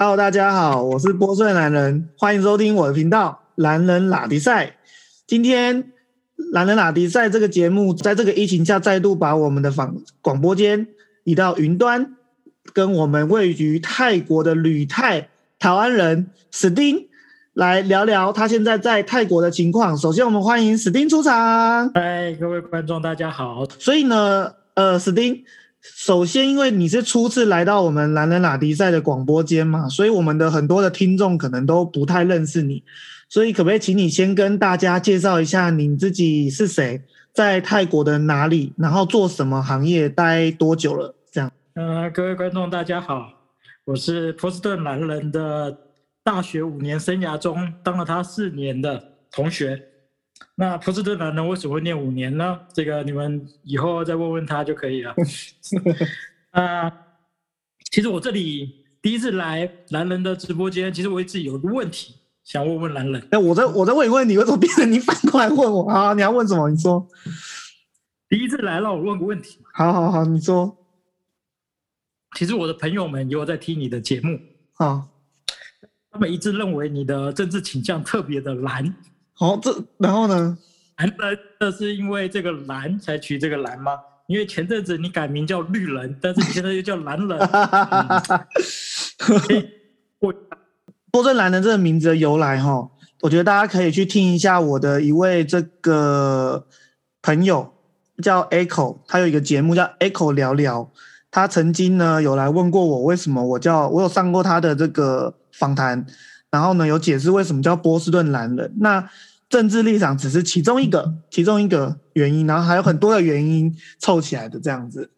Hello，大家好，我是波顺男人，欢迎收听我的频道《男人拉迪赛》。今天《男人拉迪赛》这个节目，在这个疫情下，再度把我们的访广播间移到云端，跟我们位于泰国的旅泰台湾人史丁来聊聊他现在在泰国的情况。首先，我们欢迎史丁出场。嗨，各位观众，大家好。所以呢，呃，史丁。首先，因为你是初次来到我们男人拉迪赛的广播间嘛，所以我们的很多的听众可能都不太认识你，所以可不可以请你先跟大家介绍一下你自己是谁，在泰国的哪里，然后做什么行业，待多久了？这样。呃，各位观众大家好，我是波士顿男人的大学五年生涯中当了他四年的同学。那波士顿男人为什么会念五年呢？这个你们以后再问问他就可以了。啊，其实我这里第一次来男人的直播间，其实我一直有个问题想问问男人。哎，我在我在问一问你，为什么变成你反过来问我啊？你要问什么？你说。第一次来了，我问个问题。好好好，你说。其实我的朋友们也有在听你的节目。啊。他们一致认为你的政治倾向特别的蓝。好，这然后呢？蓝的这是因为这个蓝才取这个蓝吗？因为前阵子你改名叫绿人，但是你现在又叫蓝人。波正蓝人这个名字的由来哈，我觉得大家可以去听一下我的一位这个朋友叫 Echo，他有一个节目叫 Echo 聊聊，他曾经呢有来问过我为什么我叫我有上过他的这个访谈，然后呢有解释为什么叫波士顿蓝人。那政治立场只是其中一个，其中一个原因，然后还有很多的原因凑起来的这样子。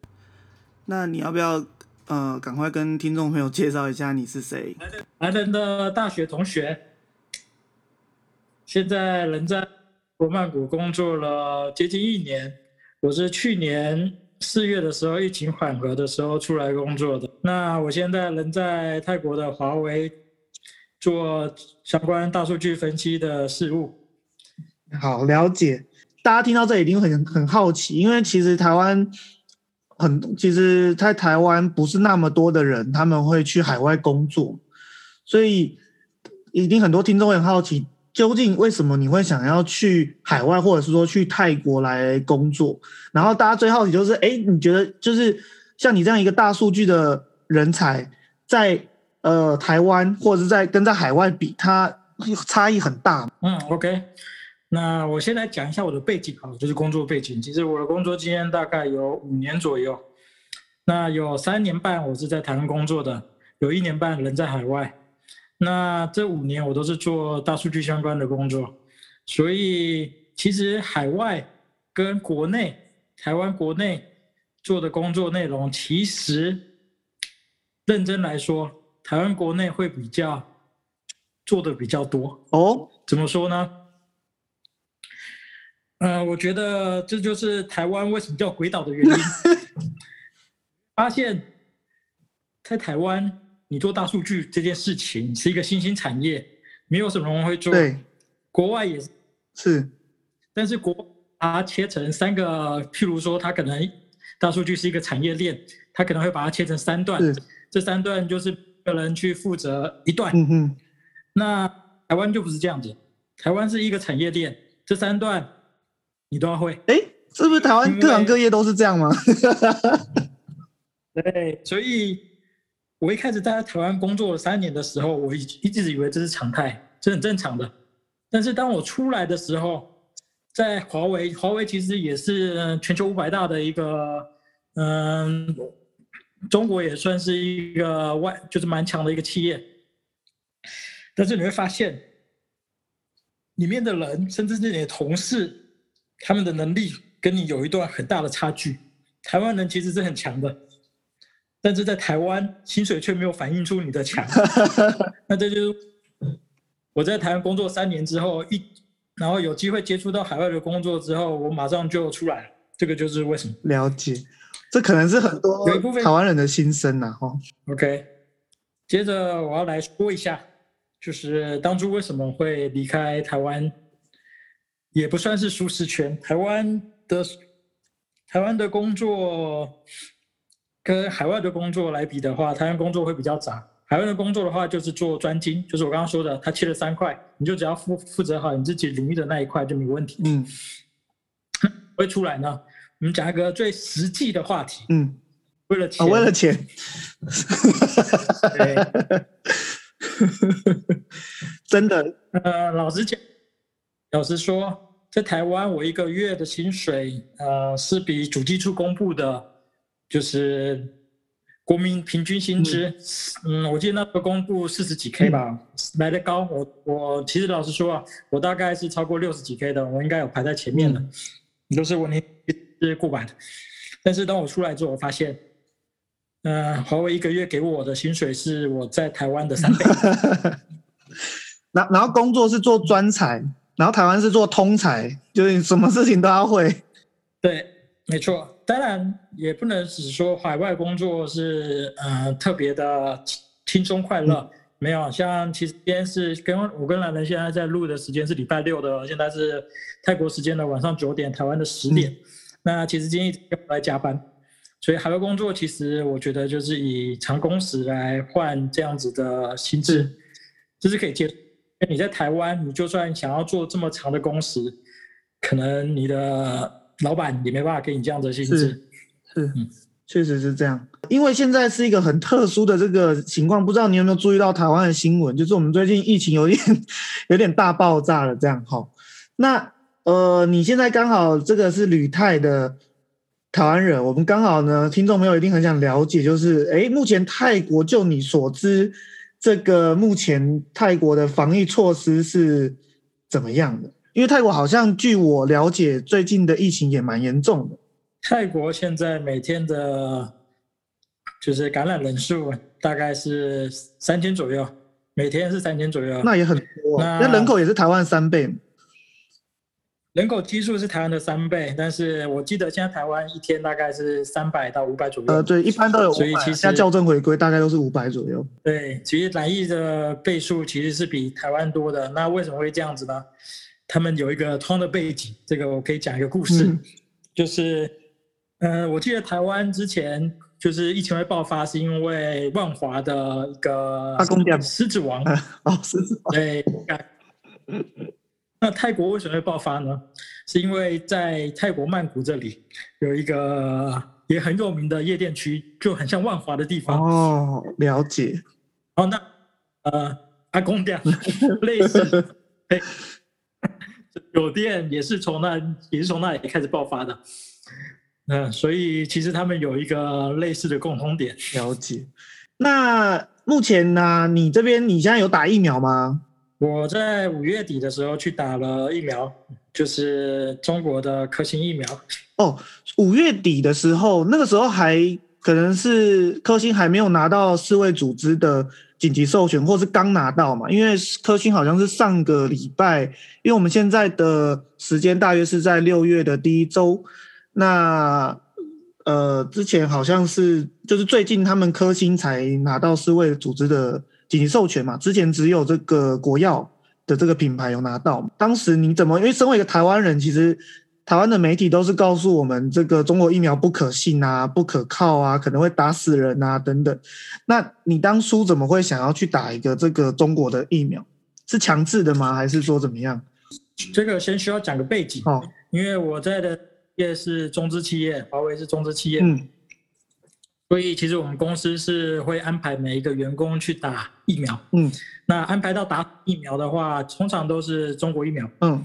那你要不要呃，赶快跟听众朋友介绍一下你是谁？男人的大学同学，现在人在国曼谷工作了接近一年。我是去年四月的时候疫情缓和的时候出来工作的。那我现在人在泰国的华为做相关大数据分析的事务。好了解，大家听到这一定很很好奇，因为其实台湾很，其实在台湾不是那么多的人，他们会去海外工作，所以一定很多听众很好奇，究竟为什么你会想要去海外，或者是说去泰国来工作？然后大家最好奇就是，哎，你觉得就是像你这样一个大数据的人才，在呃台湾或者是在跟在海外比，它差异很大。嗯，OK。那我先来讲一下我的背景啊，就是工作背景。其实我的工作经验大概有五年左右，那有三年半我是在台湾工作的，有一年半人在海外。那这五年我都是做大数据相关的工作，所以其实海外跟国内，台湾国内做的工作内容，其实认真来说，台湾国内会比较做的比较多哦。怎么说呢？嗯，我觉得这就是台湾为什么叫鬼岛的原因。发现，在台湾，你做大数据这件事情是一个新兴产业，没有什么人会做。对，国外也是。是，但是国把它切成三个，譬如说，它可能大数据是一个产业链，它可能会把它切成三段。这三段就是个人去负责一段。嗯哼。那台湾就不是这样子，台湾是一个产业链，这三段。你都要会？哎，是不是台湾各行各业都是这样吗？对，所以我一开始在台湾工作了三年的时候，我一一直以为这是常态，这很正常的。但是当我出来的时候，在华为，华为其实也是全球五百大的一个，嗯，中国也算是一个外，就是蛮强的一个企业。但是你会发现，里面的人，甚至是你的同事。他们的能力跟你有一段很大的差距。台湾人其实是很强的，但是在台湾薪水却没有反映出你的强。那这就是我在台湾工作三年之后，一然后有机会接触到海外的工作之后，我马上就出来了。这个就是为什么？了解，这可能是很多台湾人的心声呐。哈，OK。接着我要来说一下，就是当初为什么会离开台湾。也不算是舒适圈。台湾的台湾的工作跟海外的工作来比的话，台湾工作会比较杂，海外的工作的话，就是做专精，就是我刚刚说的，他切了三块，你就只要负负责好你自己领域的那一块就没问题。嗯会出来呢，我们讲一个最实际的话题，嗯，啊，为了钱，为了钱，对。真的，呃，老实讲，老实说，在台湾我一个月的薪水，呃，是比主计处公布的，就是国民平均薪资，嗯，我记得那时候公布四十几 K 吧，来的高。我我其实老实说啊，我大概是超过六十几 K 的，我应该有排在前面的，都是我那是过百的。但是当我出来之后，我发现，呃，华为一个月给我的薪水是我在台湾的三倍。然然后工作是做专才，然后台湾是做通才，就是什么事情都要会。对，没错。当然也不能只说海外工作是呃特别的轻轻松快乐，没有。像其实今天是跟我跟兰人现在在录的时间是礼拜六的，现在是泰国时间的晚上九点，台湾的十点。那其实今天一直在加班，所以海外工作其实我觉得就是以长工时来换这样子的薪资，这是可以接受。因为你在台湾，你就算想要做这么长的工时，可能你的老板也没办法给你这样的薪资。是，是，确实是这样。因为现在是一个很特殊的这个情况，不知道你有没有注意到台湾的新闻？就是我们最近疫情有点 有点大爆炸了，这样哈。那呃，你现在刚好这个是旅泰的台湾人，我们刚好呢，听众朋友一定很想了解，就是哎，目前泰国就你所知。这个目前泰国的防疫措施是怎么样的？因为泰国好像据我了解，最近的疫情也蛮严重的。泰国现在每天的，就是感染人数大概是三千左右，每天是三千左右，那也很多。那人口也是台湾三倍。人口基数是台湾的三倍，但是我记得现在台湾一天大概是三百到五百左右。呃，对，一般都有。所以其实校正回归大概都是五百左右。对，其实染疫的倍数其实是比台湾多的。那为什么会这样子呢？他们有一个通的背景，这个我可以讲一个故事，就是，呃，我记得台湾之前就是疫情会爆发，是因为万华的一个狮子王 哦，狮子王对。那泰国为什么会爆发呢？是因为在泰国曼谷这里有一个也很有名的夜店区，就很像万华的地方。哦，了解。哦，那呃，阿公店 类似，酒店也是从那也是从那里开始爆发的。嗯，所以其实他们有一个类似的共同点。了解。那目前呢，你这边你现在有打疫苗吗？我在五月底的时候去打了疫苗，就是中国的科兴疫苗。哦，五月底的时候，那个时候还可能是科兴还没有拿到世卫组织的紧急授权，或是刚拿到嘛？因为科兴好像是上个礼拜，因为我们现在的时间大约是在六月的第一周。那呃，之前好像是就是最近他们科兴才拿到世卫组织的。紧急授权嘛，之前只有这个国药的这个品牌有拿到。当时你怎么？因为身为一个台湾人，其实台湾的媒体都是告诉我们，这个中国疫苗不可信啊、不可靠啊，可能会打死人啊等等。那你当初怎么会想要去打一个这个中国的疫苗？是强制的吗？还是说怎么样？这个先需要讲个背景哦，因为我在的业是中资企业，华为是中资企业。嗯。所以其实我们公司是会安排每一个员工去打疫苗。嗯，那安排到打疫苗的话，通常都是中国疫苗。嗯，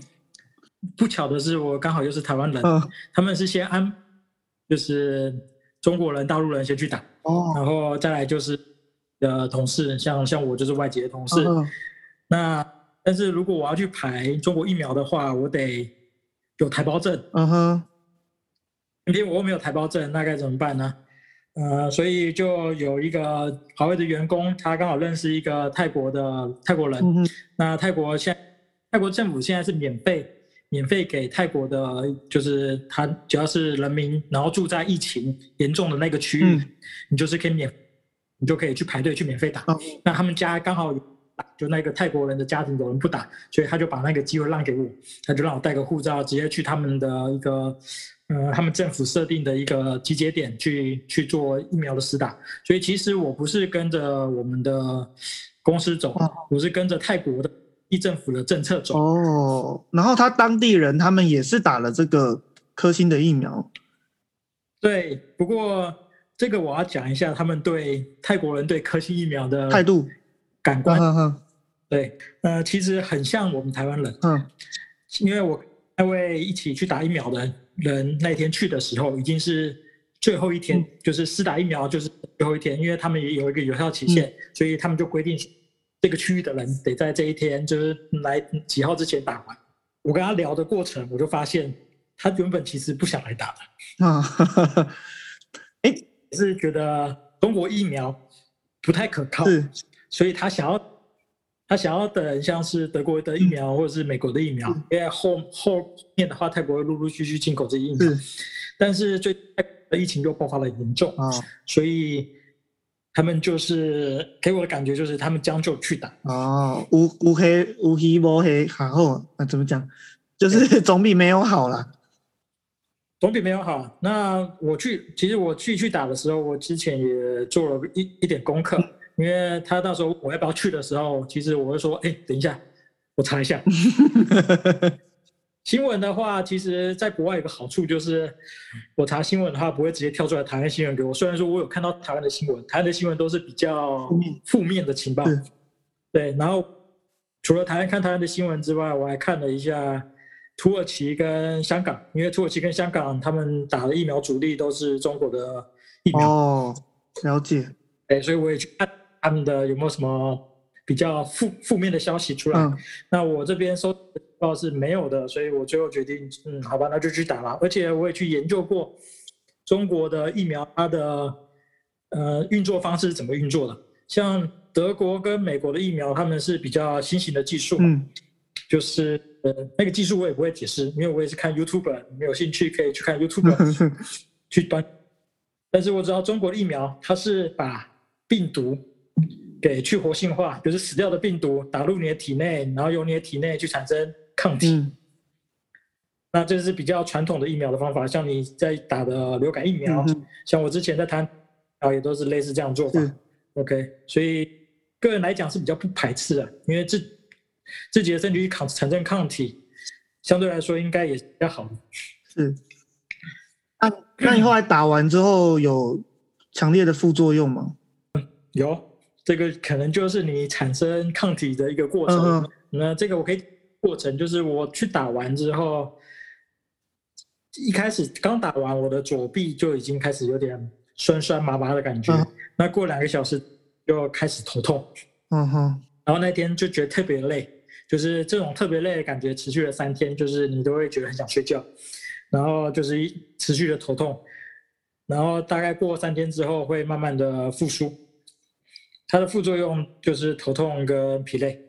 不巧的是我刚好又是台湾人，他们是先安，就是中国人、大陆人先去打，哦，然后再来就是呃同事，像像我就是外籍的同事。那但是如果我要去排中国疫苗的话，我得有台胞证。嗯哼，今天我又没有台胞证，那该怎么办呢？呃，所以就有一个华为的员工，他刚好认识一个泰国的泰国人。那泰国现泰国政府现在是免费免费给泰国的，就是他只要是人民，然后住在疫情严重的那个区域，你就是可以免，你就可以去排队去免费打。那他们家刚好就那个泰国人的家庭有人不打，所以他就把那个机会让给我，他就让我带个护照，直接去他们的一个，呃，他们政府设定的一个集结点去去做疫苗的施打。所以其实我不是跟着我们的公司走，我是跟着泰国的地政府的政策走。哦，然后他当地人他们也是打了这个科兴的疫苗。对，不过这个我要讲一下他们对泰国人对科兴疫苗的态度。感官，对，呃，其实很像我们台湾人，嗯，因为我那位一起去打疫苗的人那天去的时候，已经是最后一天，就是施打疫苗就是最后一天，因为他们也有一个有效期限，所以他们就规定这个区域的人得在这一天就是来几号之前打完。我跟他聊的过程，我就发现他原本其实不想来打的，啊，哎，是觉得中国疫苗不太可靠。所以他想要，他想要等像是德国的疫苗或者是美国的疫苗，因为后后面的话，泰国会陆陆续续进口这些疫苗。但是最的疫情又爆发了严重啊，所以他们就是给我的感觉就是他们将就去打。啊，乌乌黑乌黑无黑然后，那怎么讲？就是 总比没有好啦。总比没有好。那我去，其实我去去打的时候，我之前也做了一一点功课。因为他到时候我要不要去的时候，其实我会说，哎，等一下，我查一下 新闻的话，其实在国外有个好处就是，我查新闻的话不会直接跳出来台湾新闻给我。虽然说我有看到台湾的新闻，台湾的新闻都是比较负面的情报。对，然后除了台湾看台湾的新闻之外，我还看了一下土耳其跟香港，因为土耳其跟香港他们打的疫苗主力都是中国的疫苗。哦，了解。哎，所以我也去看。他们的有没有什么比较负负面的消息出来？那我这边收到是没有的，所以我最后决定，嗯，好吧，那就去打了。而且我也去研究过中国的疫苗，它的呃运作方式是怎么运作的。像德国跟美国的疫苗，他们是比较新型的技术，嗯，就是呃那个技术我也不会解释，因为我也是看 YouTube，你有兴趣可以去看 YouTube 去端。但是我知道中国的疫苗，它是把病毒给去活性化，就是死掉的病毒打入你的体内，然后由你的体内去产生抗体。那这是比较传统的疫苗的方法，像你在打的流感疫苗，像我之前在谈，啊也都是类似这样做法。OK，所以个人来讲是比较不排斥的，因为自自己的身体抗产生抗体，相对来说应该也比较好的。是。那那你后来打完之后有强烈的副作用吗？有。这个可能就是你产生抗体的一个过程。那这个我可以过程就是我去打完之后，一开始刚打完，我的左臂就已经开始有点酸酸麻麻的感觉。那过两个小时就开始头痛。嗯哼。然后那天就觉得特别累，就是这种特别累的感觉持续了三天，就是你都会觉得很想睡觉，然后就是一持续的头痛，然后大概过三天之后会慢慢的复苏。它的副作用就是头痛跟疲累，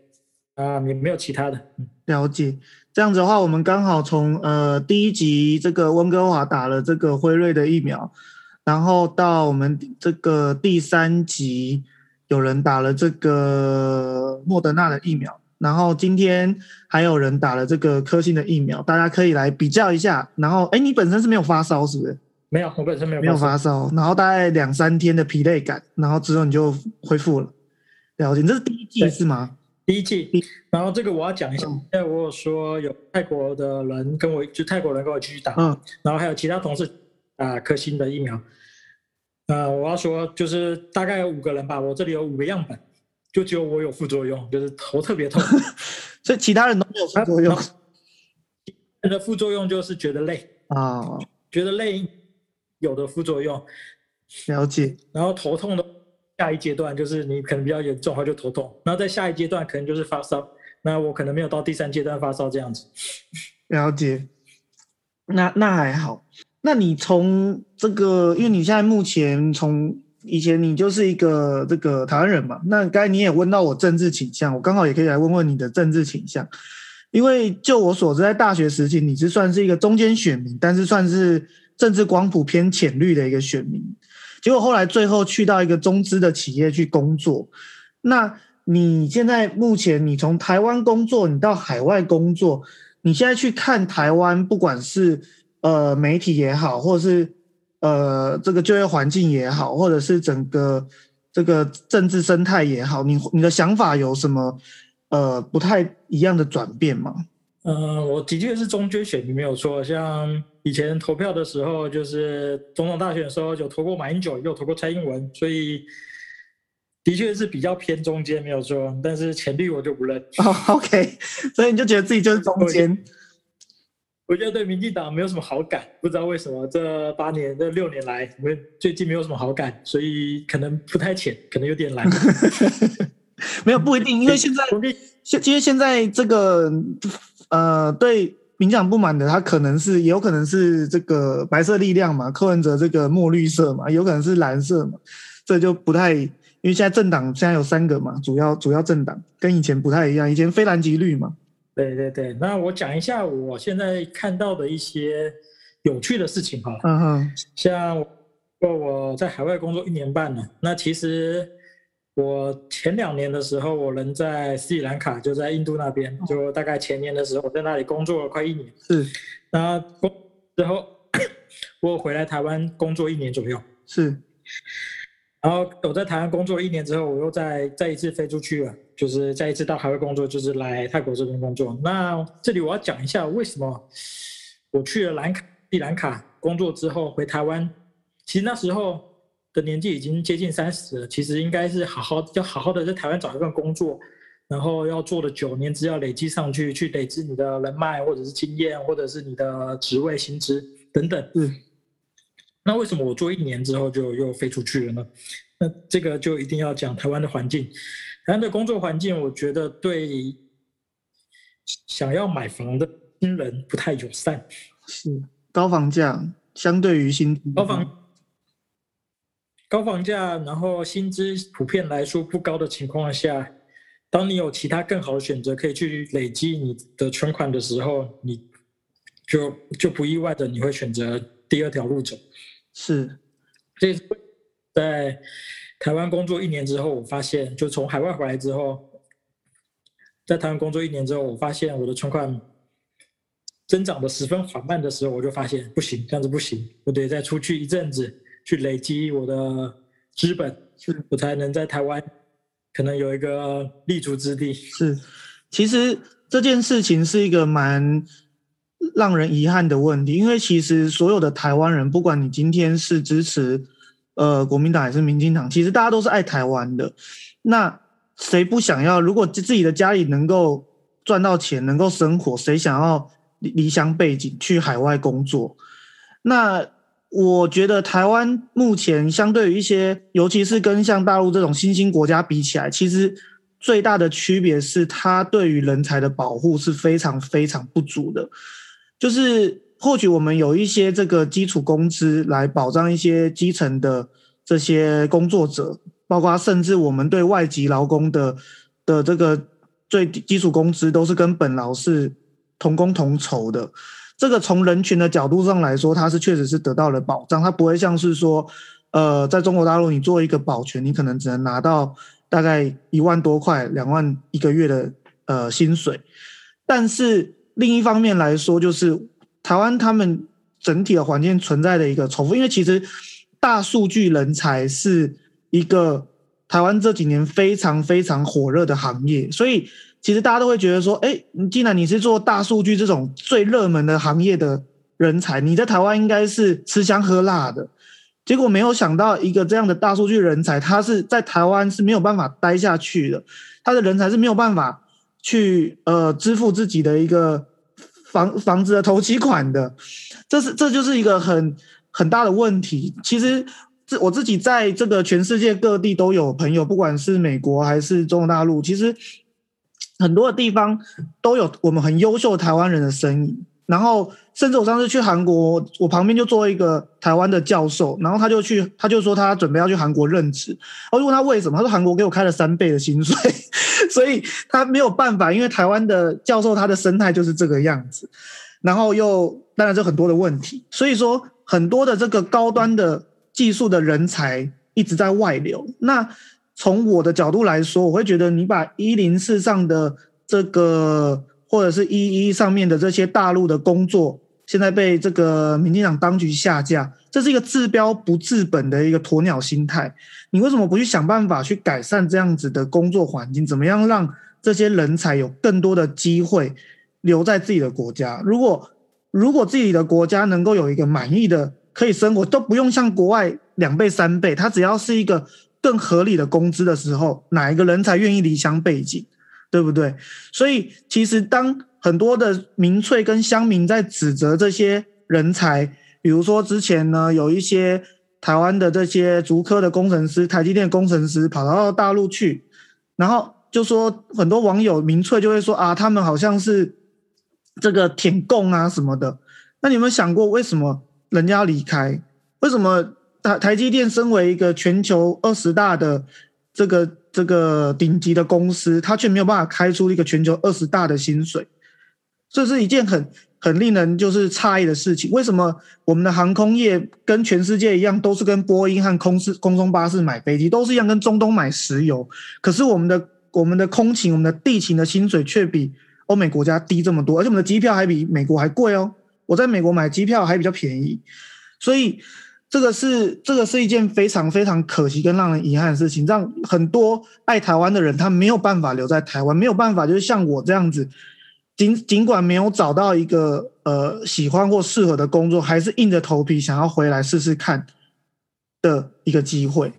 啊，也没有其他的。了解，这样子的话，我们刚好从呃第一集这个温哥华打了这个辉瑞的疫苗，然后到我们这个第三集有人打了这个莫德纳的疫苗，然后今天还有人打了这个科兴的疫苗，大家可以来比较一下。然后，哎，你本身是没有发烧是不是？没有，我本身没有没有发烧，然后大概两三天的疲累感，然后之后你就恢复了。了解，这是第一季是吗？第一季。然后这个我要讲一下，因为我有说有泰国的人跟我，就泰国人跟我继续打，嗯，然后还有其他同事打科兴的疫苗。呃，我要说就是大概有五个人吧，我这里有五个样本，就只有我有副作用，就是头特别痛，所以其他人都没有副作用。人的副作用就是觉得累啊，觉得累。有的副作用，了解。然后头痛的下一阶段就是你可能比较严重，话就头痛。然后在下一阶段可能就是发烧。那我可能没有到第三阶段发烧这样子。了解。那那还好。那你从这个，因为你现在目前从以前你就是一个这个台湾人嘛。那刚才你也问到我政治倾向，我刚好也可以来问问你的政治倾向。因为就我所知，在大学时期你是算是一个中间选民，但是算是。政治光谱偏浅绿的一个选民，结果后来最后去到一个中资的企业去工作。那你现在目前你从台湾工作，你到海外工作，你现在去看台湾，不管是呃媒体也好，或者是呃这个就业环境也好，或者是整个这个政治生态也好，你你的想法有什么呃不太一样的转变吗？嗯，我的确是中间选，你没有错。像以前投票的时候，就是总统大选的时候，有投过马英九，也有投过蔡英文，所以的确是比较偏中间，没有错。但是前绿我就不认。哦，OK，所以你就觉得自己就是中间。我觉得对民进党没有什么好感，不知道为什么这八年、这六年来，我最近没有什么好感，所以可能不太浅，可能有点懒。没有不一定，因为现在 现因为现在这个呃对民进党不满的，他可能是也有可能是这个白色力量嘛，柯文哲这个墨绿色嘛，有可能是蓝色嘛，这就不太，因为现在政党现在有三个嘛，主要主要政党跟以前不太一样，以前非蓝即绿嘛。对对对，那我讲一下我现在看到的一些有趣的事情哈。嗯哼，像我我在海外工作一年半了，那其实我前两年的时候，我人在斯里兰卡，就在印度那边，就大概前年的时候，我在那里工作了快一年。是，那工之后 我回来台湾工作一年左右。是。然后我在台湾工作一年之后，我又再再一次飞出去了，就是再一次到海外工作，就是来泰国这边工作。那这里我要讲一下为什么我去了兰卡蒂兰卡工作之后回台湾，其实那时候的年纪已经接近三十了，其实应该是好好要好好的在台湾找一份工作，然后要做的久，年资要累积上去，去累积你的人脉或者是经验，或者是你的职位薪资等等。嗯。那为什么我做一年之后就又飞出去了呢？那这个就一定要讲台湾的环境，台湾的工作环境，我觉得对想要买房的新人不太友善。是高房价，相对于新高房高房价，然后薪资普遍来说不高的情况下，当你有其他更好的选择可以去累积你的存款的时候，你就就不意外的你会选择第二条路走。是，这在台湾工作一年之后，我发现，就从海外回来之后，在台湾工作一年之后，我发现我的存款增长的十分缓慢的时候，我就发现不行，这样子不行，我得再出去一阵子，去累积我的资本，我才能在台湾可能有一个立足之地。是，其实这件事情是一个蛮。让人遗憾的问题，因为其实所有的台湾人，不管你今天是支持呃国民党还是民进党，其实大家都是爱台湾的。那谁不想要？如果自己的家里能够赚到钱，能够生活，谁想要离离乡背景去海外工作？那我觉得台湾目前相对于一些，尤其是跟像大陆这种新兴国家比起来，其实最大的区别是，它对于人才的保护是非常非常不足的。就是或许我们有一些这个基础工资来保障一些基层的这些工作者，包括甚至我们对外籍劳工的的这个最基础工资都是跟本劳是同工同酬的。这个从人群的角度上来说，它是确实是得到了保障，它不会像是说，呃，在中国大陆你做一个保全，你可能只能拿到大概一万多块、两万一个月的呃薪水，但是。另一方面来说，就是台湾他们整体的环境存在的一个重复，因为其实大数据人才是一个台湾这几年非常非常火热的行业，所以其实大家都会觉得说，哎，既然你是做大数据这种最热门的行业的人才，你在台湾应该是吃香喝辣的。结果没有想到，一个这样的大数据人才，他是在台湾是没有办法待下去的，他的人才是没有办法。去呃支付自己的一个房房子的头期款的，这是这就是一个很很大的问题。其实这我自己在这个全世界各地都有朋友，不管是美国还是中国大陆，其实很多的地方都有我们很优秀的台湾人的身影。然后，甚至我上次去韩国，我旁边就坐一个台湾的教授，然后他就去，他就说他准备要去韩国任职。我就问他为什么，他说韩国给我开了三倍的薪水，所以他没有办法，因为台湾的教授他的生态就是这个样子。然后又当然就很多的问题，所以说很多的这个高端的技术的人才一直在外流。那从我的角度来说，我会觉得你把一零四上的这个或者是一一上面的这些大陆的工作，现在被这个民进党当局下架，这是一个治标不治本的一个鸵鸟心态。你为什么不去想办法去改善这样子的工作环境？怎么样让这些人才有更多的机会留在自己的国家？如果如果自己的国家能够有一个满意的可以生活，都不用像国外两倍三倍，它只要是一个更合理的工资的时候，哪一个人才愿意离乡背井，对不对？所以其实当很多的民粹跟乡民在指责这些人才，比如说之前呢有一些。台湾的这些竹科的工程师、台积电工程师跑到大陆去，然后就说很多网友民粹就会说啊，他们好像是这个舔共啊什么的。那你有没有想过，为什么人家要离开？为什么台台积电身为一个全球二十大的这个这个顶级的公司，它却没有办法开出一个全球二十大的薪水？这是一件很。很令人就是诧异的事情，为什么我们的航空业跟全世界一样，都是跟波音和空士空中巴士买飞机，都是一样跟中东买石油，可是我们的我们的空勤、我们的地勤的薪水却比欧美国家低这么多，而且我们的机票还比美国还贵哦。我在美国买机票还比较便宜，所以这个是这个是一件非常非常可惜跟让人遗憾的事情，让很多爱台湾的人他没有办法留在台湾，没有办法就是像我这样子。尽尽管没有找到一个呃喜欢或适合的工作，还是硬着头皮想要回来试试看的一个机会。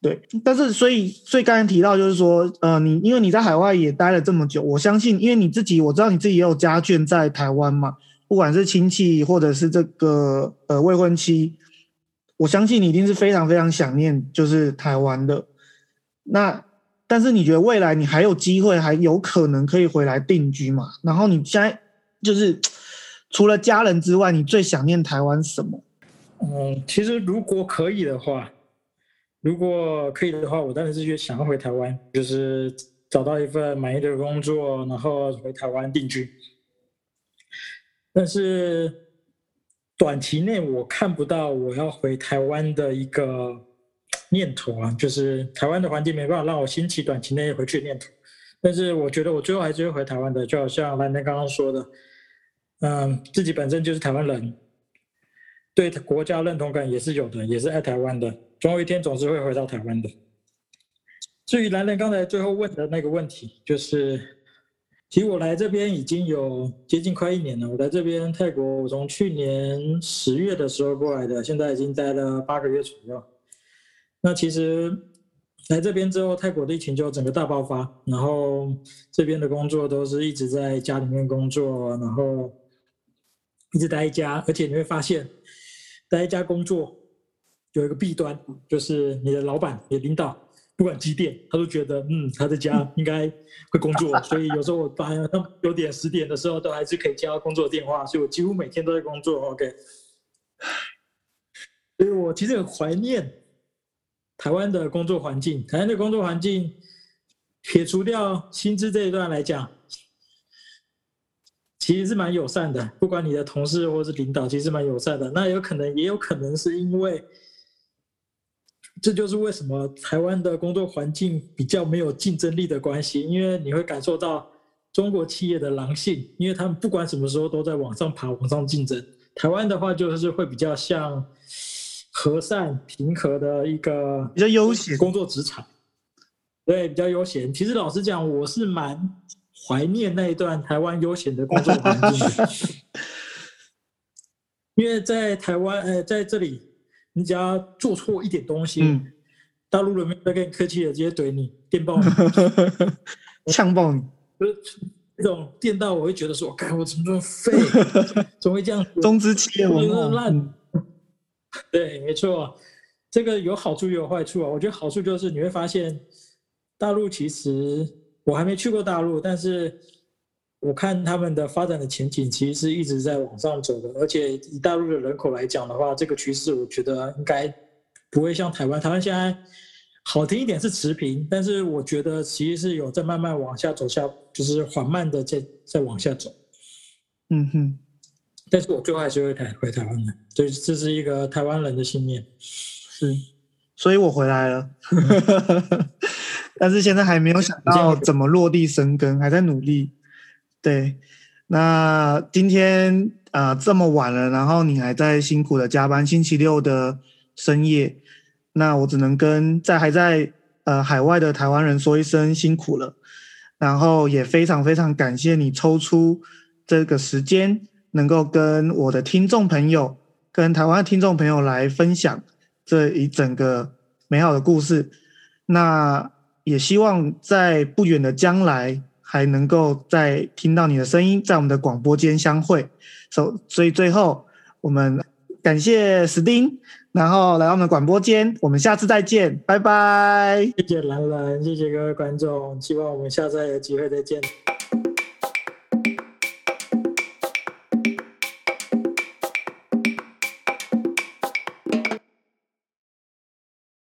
对，但是所以所以刚才提到就是说，呃，你因为你在海外也待了这么久，我相信，因为你自己我知道你自己也有家眷在台湾嘛，不管是亲戚或者是这个呃未婚妻，我相信你一定是非常非常想念就是台湾的。那。但是你觉得未来你还有机会，还有可能可以回来定居嘛？然后你现在就是除了家人之外，你最想念台湾什么？嗯，其实如果可以的话，如果可以的话，我当然是越想要回台湾，就是找到一份满意的工作，然后回台湾定居。但是短期内我看不到我要回台湾的一个。念头啊，就是台湾的环境没办法让我兴起短期内回去的念头，但是我觉得我最后还是会回台湾的，就好像兰兰刚刚说的，嗯，自己本身就是台湾人，对国家认同感也是有的，也是爱台湾的，总有一天总是会回到台湾的。至于兰兰刚才最后问的那个问题，就是其实我来这边已经有接近快一年了，我来这边泰国，我从去年十月的时候过来的，现在已经待了八个月左右。那其实来这边之后，泰国的疫情就整个大爆发，然后这边的工作都是一直在家里面工作，然后一直待家，而且你会发现，待一家工作有一个弊端，就是你的老板、你的领导，不管几点，他都觉得嗯他在家应该会工作，所以有时候我八九点、十点的时候都还是可以接到工作电话，所以我几乎每天都在工作。OK，所以我其实很怀念。台湾的工作环境，台湾的工作环境，撇除掉薪资这一段来讲，其实是蛮友善的。不管你的同事或是领导，其实蛮友善的。那有可能，也有可能是因为，这就是为什么台湾的工作环境比较没有竞争力的关系。因为你会感受到中国企业的狼性，因为他们不管什么时候都在往上爬、往上竞争。台湾的话，就是会比较像。和善平和的一个比较悠闲工作职场，对，比较悠闲。其实老实讲，我是蛮怀念那一段台湾悠闲的工作环境的，因为在台湾，呃，在这里，你只要做错一点东西，大陆人没有跟你客气的，直接怼你，电爆你，呛爆你，就是这种电到，我会觉得说，该我怎么这么废，怎么会这样？中资企业文化烂。对，没错，这个有好处也有坏处啊。我觉得好处就是你会发现，大陆其实我还没去过大陆，但是我看他们的发展的前景其实是一直在往上走的。而且以大陆的人口来讲的话，这个趋势我觉得应该不会像台湾。台湾现在好听一点是持平，但是我觉得其实是有在慢慢往下走下，就是缓慢的在在往下走。嗯哼。但是我最后还是会台回台湾的，对，这是一个台湾人的信念，是，所以我回来了。但是现在还没有想 到怎么落地生根，还在努力。对，那今天啊这么晚了，然后你还在辛苦的加班，星期六的深夜，那我只能跟在还在呃海外的台湾人说一声辛苦了，然后也非常非常感谢你抽出这个时间，能够跟我的听众朋友、跟台湾的听众朋友来分享这一整个美好的故事。那也希望在不远的将来。还能够再听到你的声音，在我们的广播间相会。所所以最后，我们感谢史丁，然后来到我们的广播间。我们下次再见，拜拜。谢谢兰兰，谢谢各位观众，希望我们下次有机会再见。